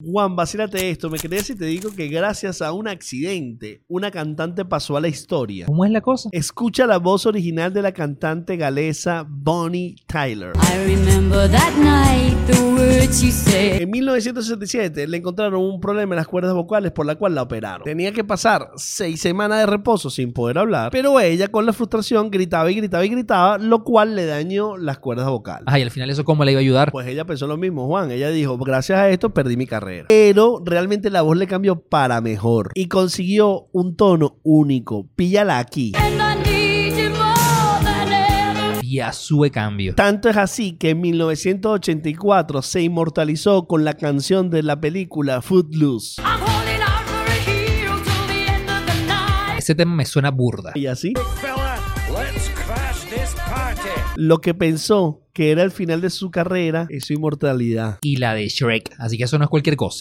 Juan, vacílate esto. Me crees si te digo que gracias a un accidente, una cantante pasó a la historia. ¿Cómo es la cosa? Escucha la voz original de la cantante galesa Bonnie Tyler. I remember that night, the words you said. En 1967 le encontraron un problema en las cuerdas vocales por la cual la operaron. Tenía que pasar seis semanas de reposo sin poder hablar, pero ella con la frustración gritaba y gritaba y gritaba, lo cual le dañó las cuerdas vocales. Ay, al final eso cómo le iba a ayudar. Pues ella pensó lo mismo, Juan. Ella dijo, gracias a esto perdí mi carrera. Pero realmente la voz le cambió para mejor y consiguió un tono único. Píllala aquí. Y a su cambio. Tanto es así que en 1984 se inmortalizó con la canción de la película Footloose. Ese tema me suena burda. Y así, Fella, let's crash this party. Lo que pensó que era el final de su carrera es su inmortalidad. Y la de Shrek. Así que eso no es cualquier cosa.